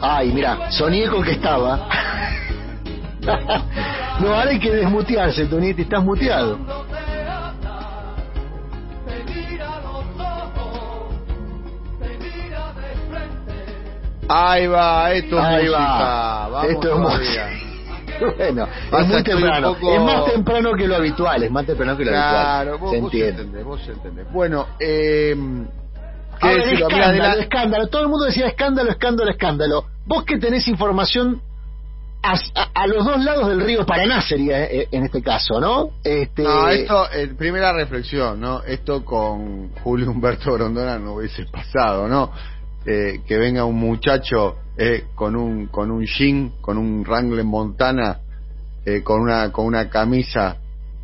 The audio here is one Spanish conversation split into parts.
Ay, mira, soñé con que estaba. no, ahora hay que desmutearse, Tonietti, estás muteado. Ahí va, esto es Ahí música. va. Vamos Esto es todavía. Bueno, es muy temprano. poco- Es más temprano que lo habitual, es más temprano que lo Claro, habitual. vos, Se vos entendés, vos entendés. Bueno, eh, ¿qué ver, decirlo? Escándalo, de la- escándalo. Todo el mundo decía escándalo, escándalo, escándalo. Vos que tenés información a, a- los dos lados del río Paraná sería eh, en este caso, ¿no? Este, No, esto, eh, primera reflexión, ¿no? Esto con Julio Humberto Grondona no hubiese pasado, ¿no? Eh, que venga un muchacho eh, con un con un jean, con un Wrangler Montana, eh, con una con una camisa,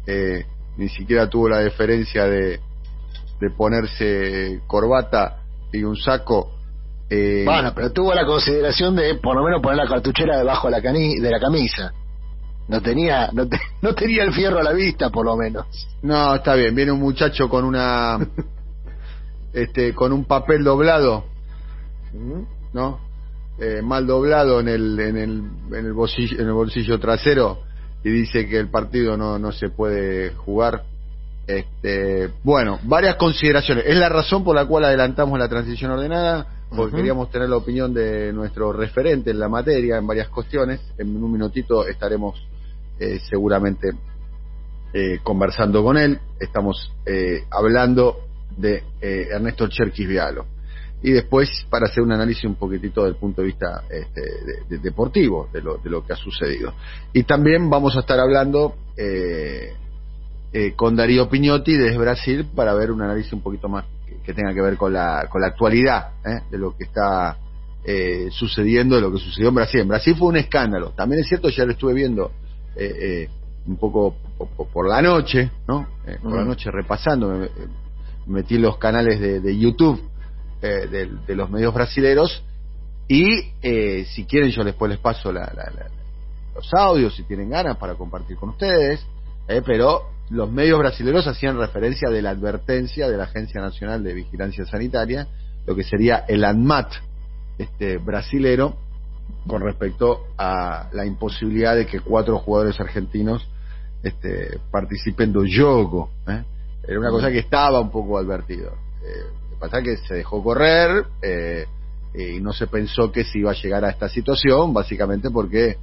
eh, ni siquiera tuvo la deferencia de, de ponerse corbata y un saco. eh, Bueno, pero tuvo la consideración de por lo menos poner la cartuchera debajo de la, cani- de la camisa. No tenía, no, te- no tenía el fierro a la vista, por lo menos. No, está bien. Viene un muchacho con una, este, con un papel doblado, ¿no? Eh, mal doblado en el, en el, en el bolsillo, en el bolsillo trasero y dice que el partido no, no se puede jugar. Este, bueno, varias consideraciones. Es la razón por la cual adelantamos la transición ordenada, porque queríamos tener la opinión de nuestro referente en la materia, en varias cuestiones. En un minutito estaremos eh, seguramente eh, conversando con él. Estamos eh, hablando de eh, Ernesto Cherkis Vialo. Y después, para hacer un análisis un poquitito del punto de vista este, de- de- deportivo de lo, de lo que ha sucedido. Y también vamos a estar hablando eh, con Darío Piñotti desde Brasil para ver un análisis un poquito más que, que tenga que ver con la, con la actualidad ¿eh? de lo que está eh, sucediendo, de lo que sucedió en Brasil. En Brasil fue un escándalo. También es cierto, ya lo estuve viendo eh, eh, un poco po- po- por, la noche, ¿no? Eh, por la Mm. noche repasando, me, me metí en los canales de, de YouTube eh, de, de los medios brasileros y eh, si quieren yo después les paso la- la- la- los audios si tienen ganas para compartir con ustedes, eh, pero los medios brasileños hacían referencia de la advertencia de la Agencia Nacional de Vigilancia Sanitaria, lo que sería el ANMAT este, brasilero, con respecto a la imposibilidad de que cuatro jugadores argentinos este, participen do jogo. ¿eh? Era una cosa que estaba un poco advertido. Eh, que pasa que se dejó correr eh, y no se pensó que se iba a llegar a esta situación, básicamente porque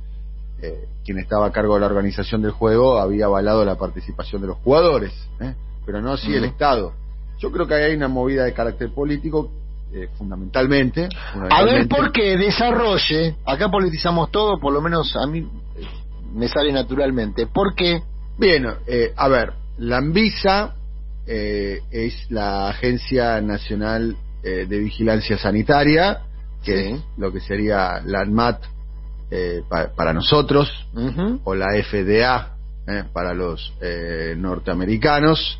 eh, quien estaba a cargo de la organización del juego había avalado la participación de los jugadores, ¿eh? pero no así el. Estado. Yo creo que ahí hay una movida de carácter político, eh, fundamentalmente. A ver por qué desarrolle, acá politizamos todo, por lo menos a mí eh, me sale naturalmente. ¿Por qué? Bien, a ver, la Anvisa eh, es la Agencia Nacional eh, de Vigilancia Sanitaria, que Sí. es lo que sería la ANMAT eh, pa- para nosotros, o la FDA eh, para los eh, norteamericanos,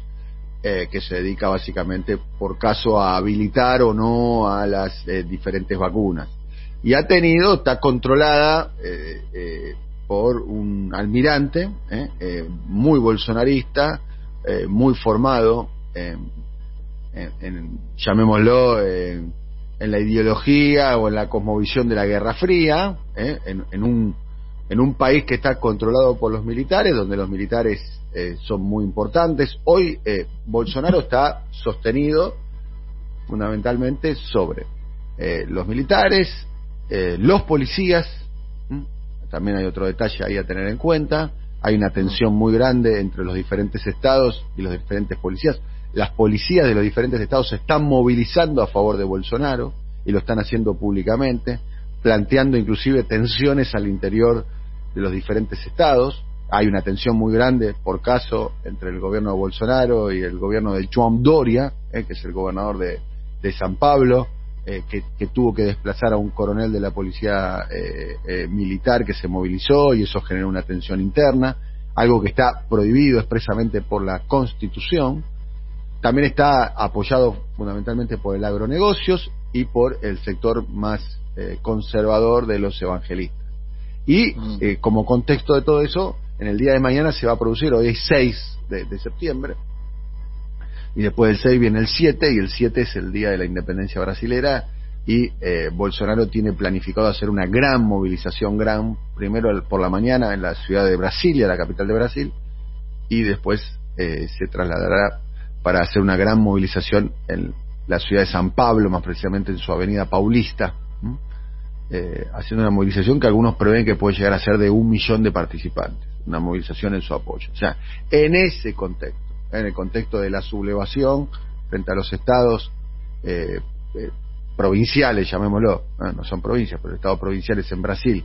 eh, que se dedica básicamente por caso a habilitar o no a las eh, diferentes vacunas. Y ha tenido, está controlada eh, por un almirante muy bolsonarista, muy formado, en, en- llamémoslo, en la ideología o en la cosmovisión de la Guerra Fría, eh, en, en un en un país que está controlado por los militares, donde los militares eh, son muy importantes. Hoy eh, Bolsonaro está sostenido fundamentalmente sobre eh, los militares, eh, los policías, también hay otro detalle ahí a tener en cuenta, hay una tensión muy grande entre los diferentes estados y los diferentes policías. Las policías de los diferentes estados se están movilizando a favor de Bolsonaro y lo están haciendo públicamente, planteando inclusive tensiones al interior de los diferentes estados. Hay una tensión muy grande, por caso, entre el gobierno de Bolsonaro y el gobierno de Joan Doria, eh, que es el gobernador de, de San Pablo, eh, que, que tuvo que desplazar a un coronel de la policía eh, eh, militar que se movilizó y eso generó una tensión interna, algo que está prohibido expresamente por la Constitución. También está apoyado fundamentalmente por el agronegocios y por el sector más eh, conservador de los evangelistas. Y Mm. eh, como contexto de todo eso, en el día de mañana se va a producir, hoy es 6 de, de septiembre, y después del 6 viene el 7, y el 7 es el día de la independencia brasilera, y eh, Bolsonaro tiene planificado hacer una gran movilización, gran, primero por la mañana en la ciudad de Brasilia, la capital de Brasil, y después eh, se trasladará para hacer una gran movilización en la ciudad de San Pablo, más precisamente en su avenida Paulista, eh, haciendo una movilización que algunos prevén que puede llegar a ser de un millón de participantes, una movilización en su apoyo. O sea, en ese contexto, en el contexto de la sublevación frente a los estados eh, eh, provinciales, llamémoslo, no son provincias, pero estados provinciales en Brasil,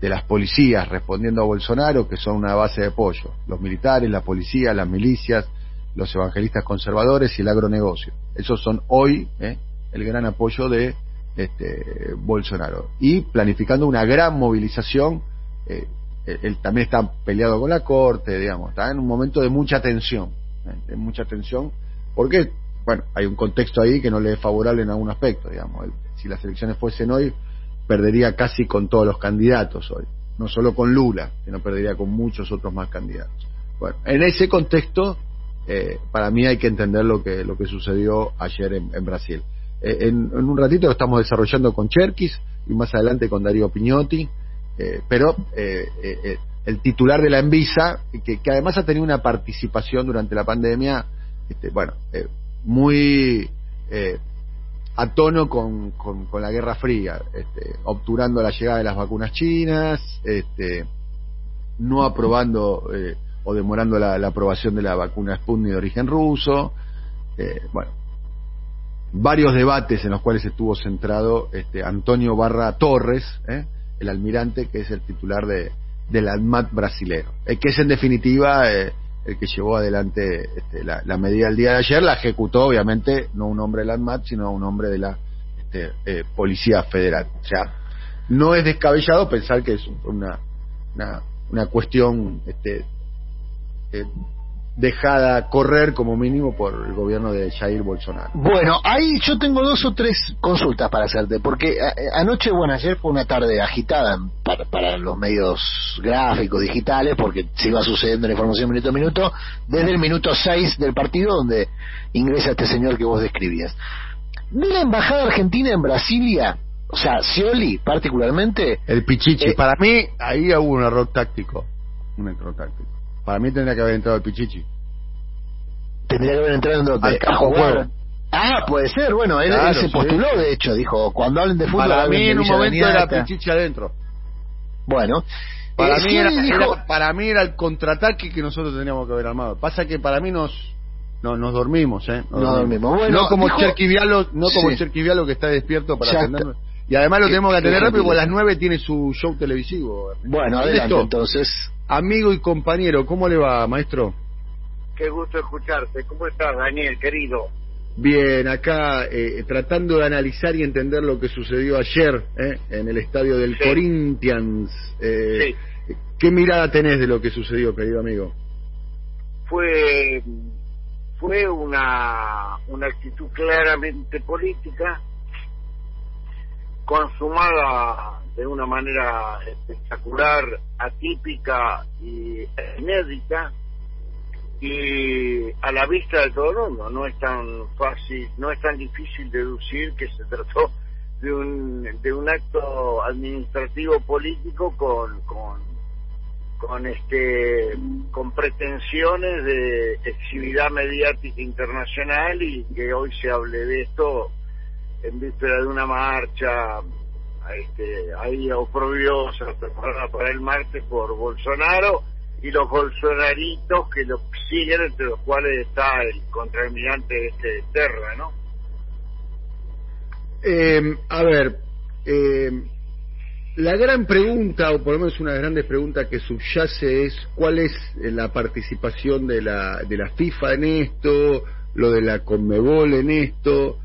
de las policías respondiendo a Bolsonaro, que son una base de apoyo, los militares, la policía, las milicias, los evangelistas conservadores y el agronegocio. Esos son hoy eh, el gran apoyo de este, Bolsonaro. Y planificando una gran movilización, eh, él también está peleado con la corte, digamos, está en un momento de mucha tensión, ¿eh? de mucha tensión, porque, bueno, hay un contexto ahí que no le es favorable en algún aspecto, digamos. si las elecciones fuesen hoy, perdería casi con todos los candidatos hoy, no solo con Lula, sino perdería con muchos otros más candidatos. Bueno, en ese contexto, eh, para mí hay que entender lo que, lo que sucedió ayer en, Brasil. Eh, en, un ratito lo estamos desarrollando con Cherkis y más adelante con Darío Piñotti, eh, pero el titular de la Envisa, que, además ha tenido una participación durante la pandemia, este, bueno, muy a tono con, con, la Guerra Fría, este, obturando la llegada de las vacunas chinas, este, no aprobando o demorando la, aprobación de la vacuna Sputnik de origen ruso, eh, bueno, varios debates en los cuales estuvo centrado este, Antonio Barra Torres, eh, el almirante que es el titular de, del ADMAT brasilero, que es en definitiva el que llevó adelante este, la, medida del día de ayer, la ejecutó obviamente no un hombre del ANMAT, sino un hombre de la este, eh, Policía Federal. O sea, no es descabellado pensar que es una, una, cuestión eh, dejada correr como mínimo por el gobierno de Jair Bolsonaro. Bueno, ahí yo tengo dos o tres consultas para hacerte, porque eh, anoche, bueno, ayer fue una tarde agitada para, para los medios gráficos, digitales, porque se iba sucediendo la información minuto a minuto, desde el minuto 6 del partido donde ingresa este señor que vos describías. De la embajada argentina en Brasilia, o sea, Scioli particularmente... El Pichichi, eh, para mí ahí hubo un error táctico, un error táctico. Para mí tendría que haber entrado el Pichichi. Tendría que haber entrado al campo juego. Ah, puede ser, bueno, él, se postuló, de hecho, dijo, cuando hablen de fútbol... Para mí en un momento era Pichichi adentro. Bueno. Para, mí era, para mí era el contraataque que nosotros teníamos que haber armado. Pasa que para mí nos no, nos dormimos, ¿eh? Nos, dormimos. Bueno, no como Cherquivialo, no como Cherquivialo que está despierto para atendernos. Y además lo tenemos que atender rápido porque a las nueve tiene su show televisivo. Bueno, adelante entonces. Amigo y compañero, ¿cómo le va, maestro? Qué gusto escucharte. ¿Cómo estás, Daniel, querido? Bien, acá eh, tratando de analizar y entender lo que sucedió ayer eh, en el estadio del Corinthians. Eh, ¿Qué mirada tenés de lo que sucedió, querido amigo? Fue fue una, una actitud claramente política consumada de una manera espectacular, atípica y inédita y a la vista de todo el mundo. No es tan fácil, no es tan difícil deducir que se trató de un, de un acto administrativo político con, con, este con pretensiones de exhibidad mediática internacional y que hoy se hable de esto en víspera de una marcha este, ahí oprobiosa preparada para el martes por Bolsonaro y los bolsonaritos que lo siguen, entre los cuales está el contraalmirante este Terra, ¿no? Eh, a ver, eh, la gran pregunta, o por lo menos una de las grandes preguntas que subyace es cuál es la participación de la, de la FIFA en esto, lo de la Conmebol en esto,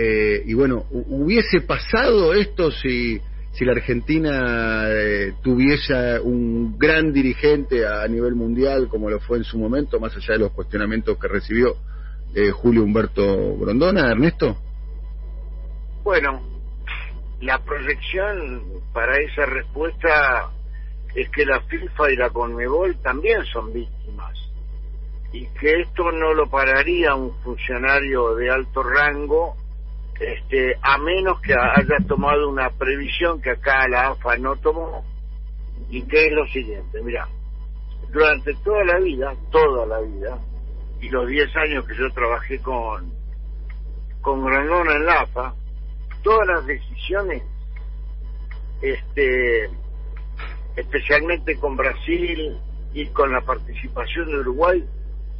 eh, y bueno, ¿hubiese pasado esto si, si la Argentina eh, tuviese un gran dirigente a nivel mundial como lo fue en su momento, más allá de los cuestionamientos que recibió eh, Julio Humberto Grondona, Ernesto? Bueno, la proyección para esa respuesta es que la FIFA y la Conmebol también son víctimas y que esto no lo pararía un funcionario de alto rango este, a menos que haya tomado una previsión que acá la AFA no tomó, y que es lo siguiente, mira, durante toda la vida, toda la vida, y los 10 años que yo trabajé con, con Granona en la AFA, todas las decisiones, este, especialmente con Brasil y con la participación de Uruguay,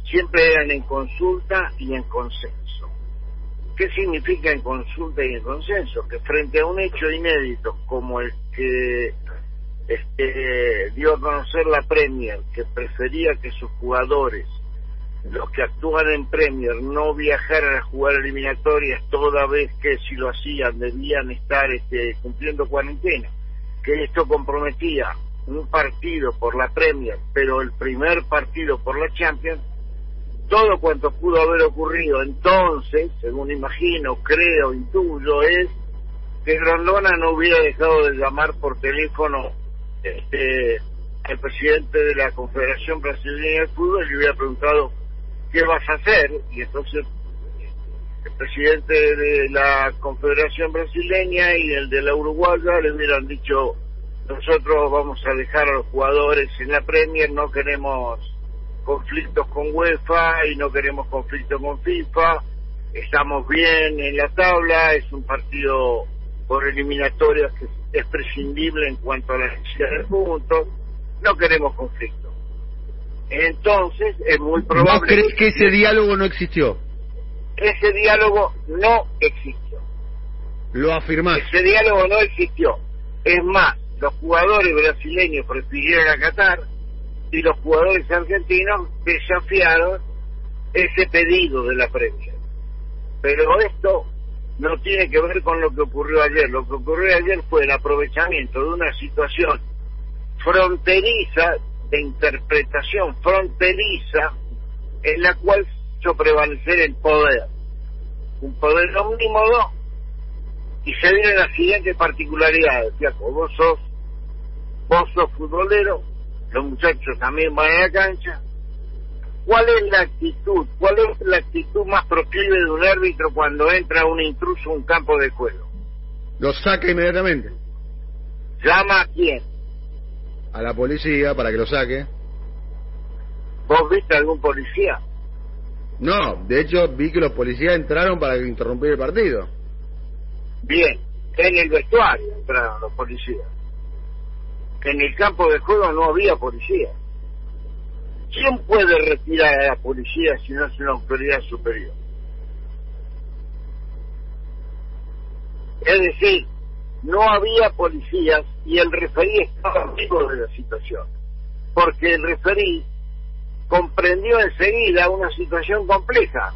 siempre eran en consulta y en consenso. ¿Qué significa en consulta y en consenso? Que frente a un hecho inédito como el que este, dio a conocer la Premier, que prefería que sus jugadores, los que actúan en Premier, no viajaran a jugar eliminatorias toda vez que si lo hacían debían estar este, cumpliendo cuarentena, que esto comprometía un partido por la Premier, pero el primer partido por la Champions, todo cuanto pudo haber ocurrido entonces, según imagino, creo, intuyo, es que Grondona no hubiera dejado de llamar por teléfono este, al presidente de la Confederación Brasileña de Fútbol y le hubiera preguntado qué vas a hacer y entonces el presidente de la Confederación Brasileña y el de la Uruguaya le hubieran dicho nosotros vamos a dejar a los jugadores en la Premier, no queremos conflictos con UEFA y no queremos conflictos con FIFA, estamos bien en la tabla, es un partido por eliminatorias que es prescindible en cuanto a la necesidad de puntos, no queremos conflictos. Entonces es muy probable... ¿No crees que ese diálogo no existió? Ese diálogo no existió. Lo afirmás. Ese diálogo no existió. Es más, los jugadores brasileños prefirieron a Qatar y los jugadores argentinos desafiaron ese pedido de la prensa. Pero esto no tiene que ver con lo que ocurrió ayer. Lo que ocurrió ayer fue el aprovechamiento de una situación fronteriza, de interpretación fronteriza, en la cual hizo prevalecer el poder. Un poder omnímodo y se vienen las siguientes particularidades. como vos sos, vos sos futbolero, los muchachos también van a la cancha, ¿Cuál es la actitud? ¿Cuál es la actitud más proclive de un árbitro cuando entra un intruso a un campo de juego? Lo saca inmediatamente. ¿Llama a quién? A la policía para que lo saque. ¿Vos viste algún policía? No, de hecho vi que los policías entraron para interrumpir el partido. Bien, en el vestuario entraron los policías. En el campo de juego no había policía. ¿Quién puede retirar a la policía si no es una autoridad superior? Es decir, no había policías y el referí estaba amigo de la situación, porque el referí comprendió enseguida una situación compleja,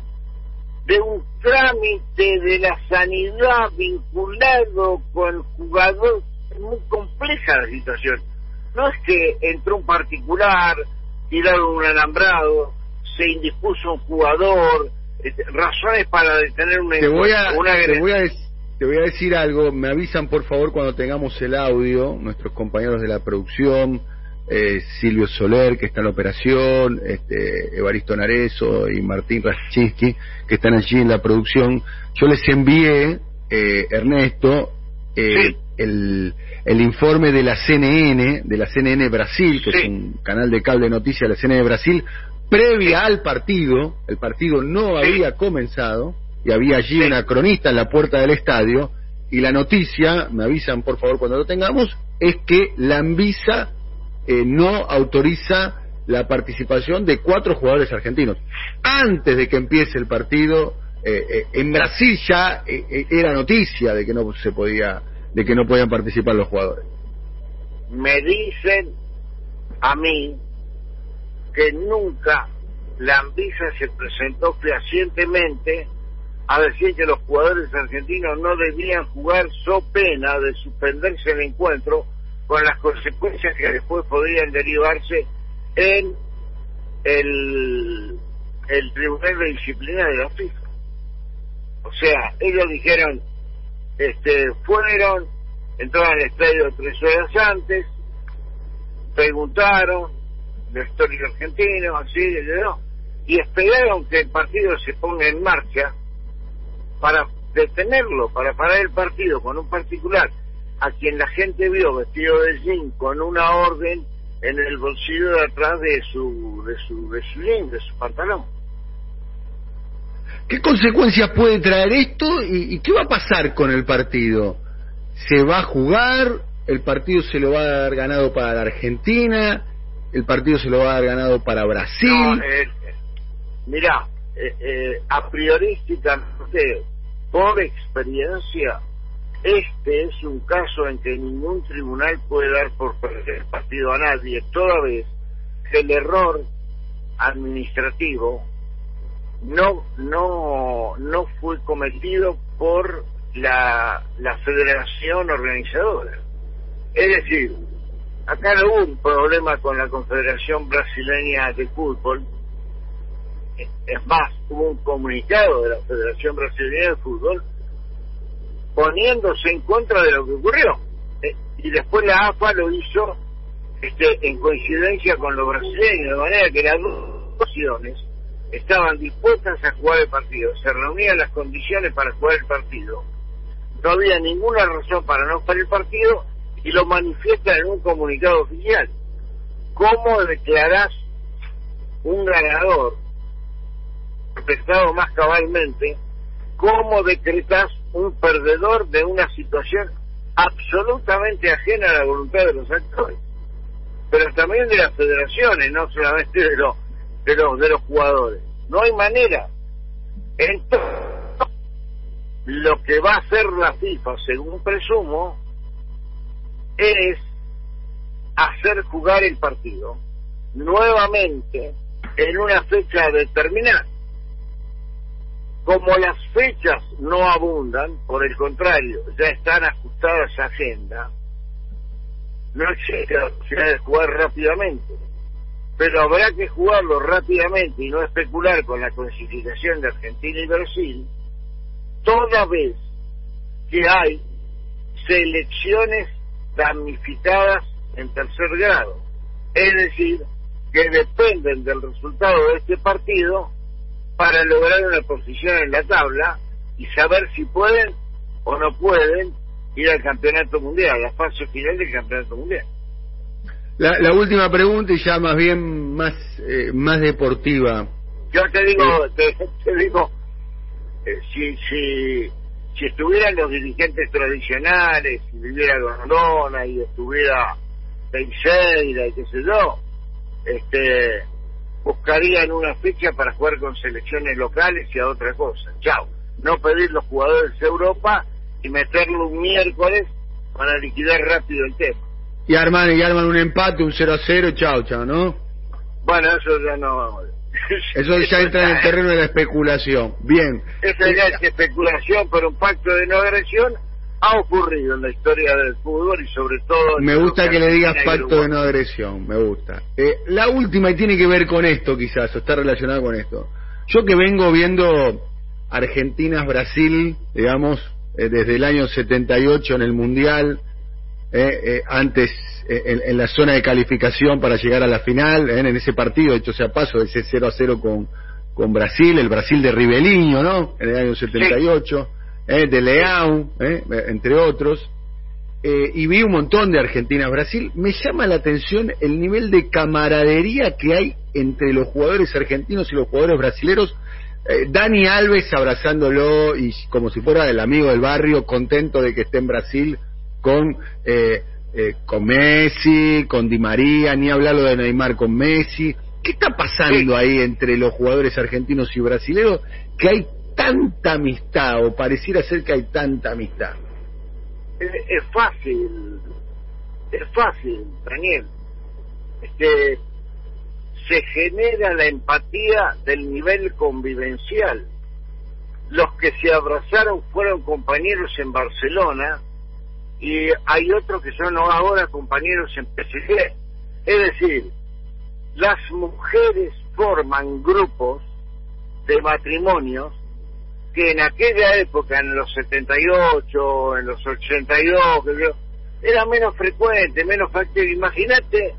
de un trámite de la sanidad vinculado con el jugador, muy compleja la situación. No es que entró un particular, tiraron un alambrado, se indispuso un jugador, este, razones para detener una, te voy a, te voy a, te voy a decir algo, me avisan por favor cuando tengamos el audio, nuestros compañeros de la producción, eh, Silvio Soler, que está en la operación, este, Evaristo Narezo y Martín Rachinsky, que están allí en la producción. Yo les envié, eh, Ernesto, eh, el, el informe de la CNN, de la CNN Brasil, que es un canal de cable de noticias de la CNN Brasil, previa al partido, el partido no había comenzado, y había allí una cronista en la puerta del estadio, y la noticia, me avisan por favor cuando lo tengamos, es que la Anvisa eh, no autoriza la participación de cuatro jugadores argentinos. Antes de que empiece el partido, eh, eh, en Brasil ya era noticia de que no se podía de que no podían participar los jugadores. Me dicen a mí que nunca la Anvisa se presentó fehacientemente a decir que los jugadores argentinos no debían jugar so pena de suspenderse el encuentro con las consecuencias que después podrían derivarse en el, el Tribunal de Disciplina de la FIFA. O sea, ellos dijeron, este, fueron, entraron al estadio tres horas antes, preguntaron la historia argentino, así, y esperaron que el partido se ponga en marcha para detenerlo para parar el partido con un particular a quien la gente vio vestido de jean con una orden en el bolsillo de atrás de su de su de su jean, de su pantalón. ¿Qué consecuencias puede traer esto y, qué va a pasar con el partido? ¿Se va a jugar? ¿El partido se lo va a dar ganado para la Argentina? ¿El partido se lo va a dar ganado para Brasil? No, eh, mirá, eh, eh, a priorísticamente, por experiencia, este es un caso en que ningún tribunal puede dar por perder el partido a nadie, toda vez que el error administrativo no no no fue cometido por la, la federación organizadora. Es decir, acá no hubo un problema con la Confederación Brasileña de Fútbol, es más, hubo un comunicado de la Federación Brasileña de Fútbol poniéndose en contra de lo que ocurrió. Eh, y después la AFA lo hizo este, en coincidencia con los brasileños, de manera que las dos opciones estaban dispuestas a jugar el partido, se reunían las condiciones para jugar el partido. No había ninguna razón para no jugar el partido y lo manifiestan en un comunicado oficial. ¿Cómo declarás un ganador expresado más cabalmente, cómo decretas un perdedor de una situación absolutamente ajena a la voluntad de los actores, pero también de las federaciones, no solamente de los de los de los jugadores. No hay manera. Entonces, lo que va a hacer la FIFA, según presumo, es hacer jugar el partido nuevamente en una fecha determinada. Como las fechas no abundan, por el contrario, ya están ajustadas a agenda, no existe la posibilidad de jugar rápidamente. Pero habrá que jugarlo rápidamente y no especular con la clasificación de Argentina y Brasil, toda vez que hay selecciones damnificadas en tercer grado. Es decir, que dependen del resultado de este partido para lograr una posición en la tabla y saber si pueden o no pueden ir al campeonato mundial, a la fase final del campeonato mundial. La, la última pregunta y ya más bien más eh, más deportiva. Yo te digo, te, digo, eh, si si si estuvieran los dirigentes tradicionales, si viviera Gondona y estuviera Teixeira y qué sé yo, este buscarían una fecha para jugar con selecciones locales y a otra cosa. Chao. No pedir los jugadores de Europa y meterlo un miércoles para liquidar rápido el tema. Y arman, y arman un empate, un 0 a 0, chao, chao, ¿no? Bueno, eso ya no... Eso ya entra en el terreno de la especulación. Bien. Esa ya es especulación, pero un pacto de no agresión ha ocurrido en la historia del fútbol y sobre todo... Me gusta que le digas pacto de no agresión, me gusta. Eh, la última y tiene que ver con esto quizás, o está relacionada con esto. Yo que vengo viendo Argentinas-Brasil, digamos, eh, desde el año 78 en el Mundial, eh, antes en, en, la zona de calificación para llegar a la final, en ese partido, hecho sea paso, ese 0 a 0 con, con Brasil, el Brasil de Ribeliño, ¿no? En el año 78. Sí eh, de Leão, eh, entre otros, eh, y vi un montón de Argentina-Brasil, me llama la atención el nivel de camaradería que hay entre los jugadores argentinos y los jugadores brasileros. Eh, Dani Alves abrazándolo y como si fuera el amigo del barrio, contento de que esté en Brasil con, eh, eh, con Messi, con Di María, ni hablarlo de Neymar con Messi. ¿Qué está pasando ahí entre los jugadores argentinos y brasileños que hay tanta amistad o pareciera ser que hay tanta amistad? Es, es fácil, es fácil, Daniel. Este, se genera la empatía del nivel convivencial. Los que se abrazaron fueron compañeros en Barcelona y hay otros que son ahora compañeros en PSG. Es decir, las mujeres forman grupos de matrimonios que en aquella época, en los 78, en los 82, era menos frecuente, menos factible. Imagínate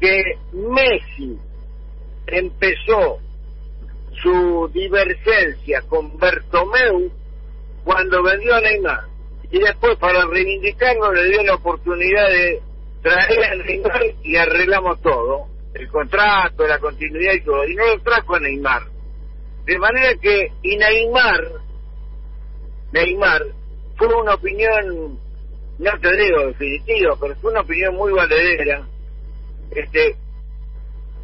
que Messi empezó su divergencia con Bertomeu cuando vendió a Neymar. Y después, para reivindicarlo, le dio la oportunidad de traer a Neymar y arreglamos todo. El contrato, la continuidad y todo. Y no lo trajo a Neymar. De manera que, y Neymar, Neymar, fue una opinión, no te digo definitiva, pero fue una opinión muy valedera, este,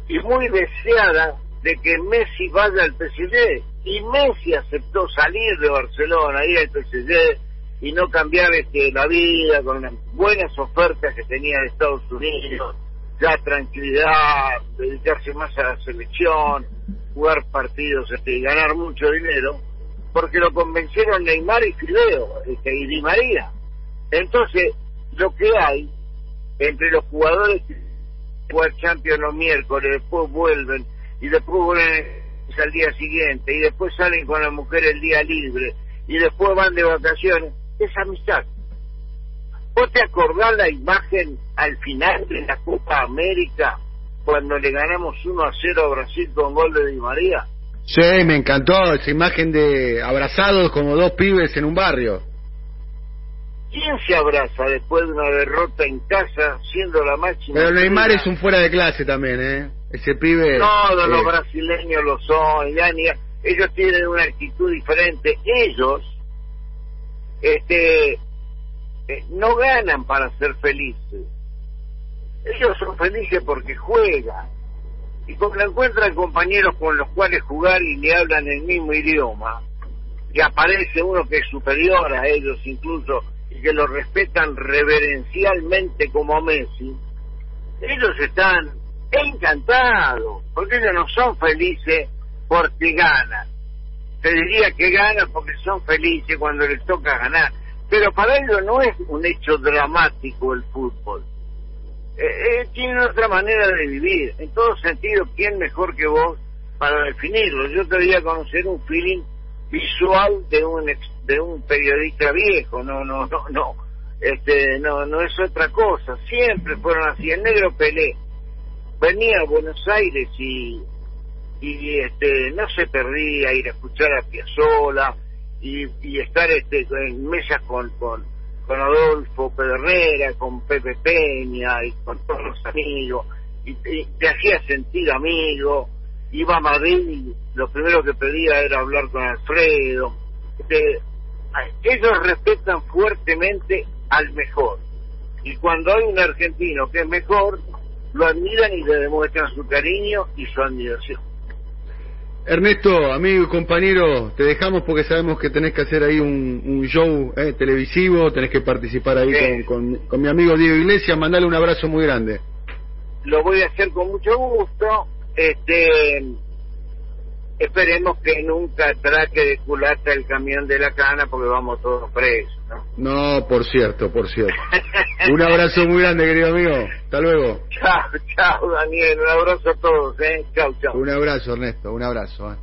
y muy deseada de que Messi vaya al PSG. Y Messi aceptó salir de Barcelona, ir al PSG y no cambiar este, la vida con las buenas ofertas que tenía de Estados Unidos, ya tranquilidad, dedicarse más a la selección, jugar partidos este, y ganar mucho dinero, porque lo convencieron Neymar y Fideo este, y Di María. Entonces, lo que hay entre los jugadores que juegan Champions los miércoles, después vuelven y después vuelven al día siguiente y después salen con la mujer el día libre y después van de vacaciones, es amistad. ¿Vos te acordás la imagen al final de la Copa América cuando le ganamos 1 a 0 a Brasil con gol de Di María? Sí, me encantó esa imagen de abrazados como dos pibes en un barrio. ¿Quién se abraza después de una derrota en casa siendo la máxima? Pero Neymar es un fuera de clase también, ¿eh? Ese pibe... Todos los eh, brasileños lo son, ya ni- ellos tienen una actitud diferente. Ellos este, eh, no ganan para ser felices. Ellos son felices porque juegan y porque encuentran compañeros con los cuales jugar y le hablan el mismo idioma. Y aparece uno que es superior a ellos incluso y que los respetan reverencialmente como Messi. Ellos están encantados porque ellos no son felices porque ganan te diría que ganan porque son felices cuando les toca ganar. Pero para ellos no es un hecho dramático el fútbol. Eh, eh, tienen otra manera de vivir. En todo sentido, ¿quién mejor que vos para definirlo? Yo te voy a conocer un feeling visual de un ex- de un periodista viejo. No, no, no, no. Este, no, no es otra cosa. Siempre fueron así. El negro Pelé venía a Buenos Aires y y este no se perdía ir a escuchar a Piazzolla y, estar este en mesas con, con con Adolfo Pedernera, con Pepe Peña y con todos los amigos. Y, te hacía sentir amigo. Iba a Madrid lo primero que pedía era hablar con Alfredo. Este, ellos respetan fuertemente al mejor. Y cuando hay un argentino que es mejor lo admiran y le demuestran su cariño y su admiración Ernesto, amigo y compañero, te dejamos porque sabemos que tenés que hacer ahí un, un show eh, televisivo, tenés que participar ahí Sí. con, con, con mi amigo Diego Iglesias, mandale un abrazo muy grande. lo voy a hacer con mucho gusto. Este, esperemos que nunca atraque de culata el camión de la cana porque vamos todos presos, ¿no? No, por cierto, por cierto. Un abrazo muy grande, querido amigo. Hasta luego. chao, chao, Daniel. Un abrazo a todos, ¿eh? Chao, chao. Un abrazo, Ernesto, un abrazo. eh.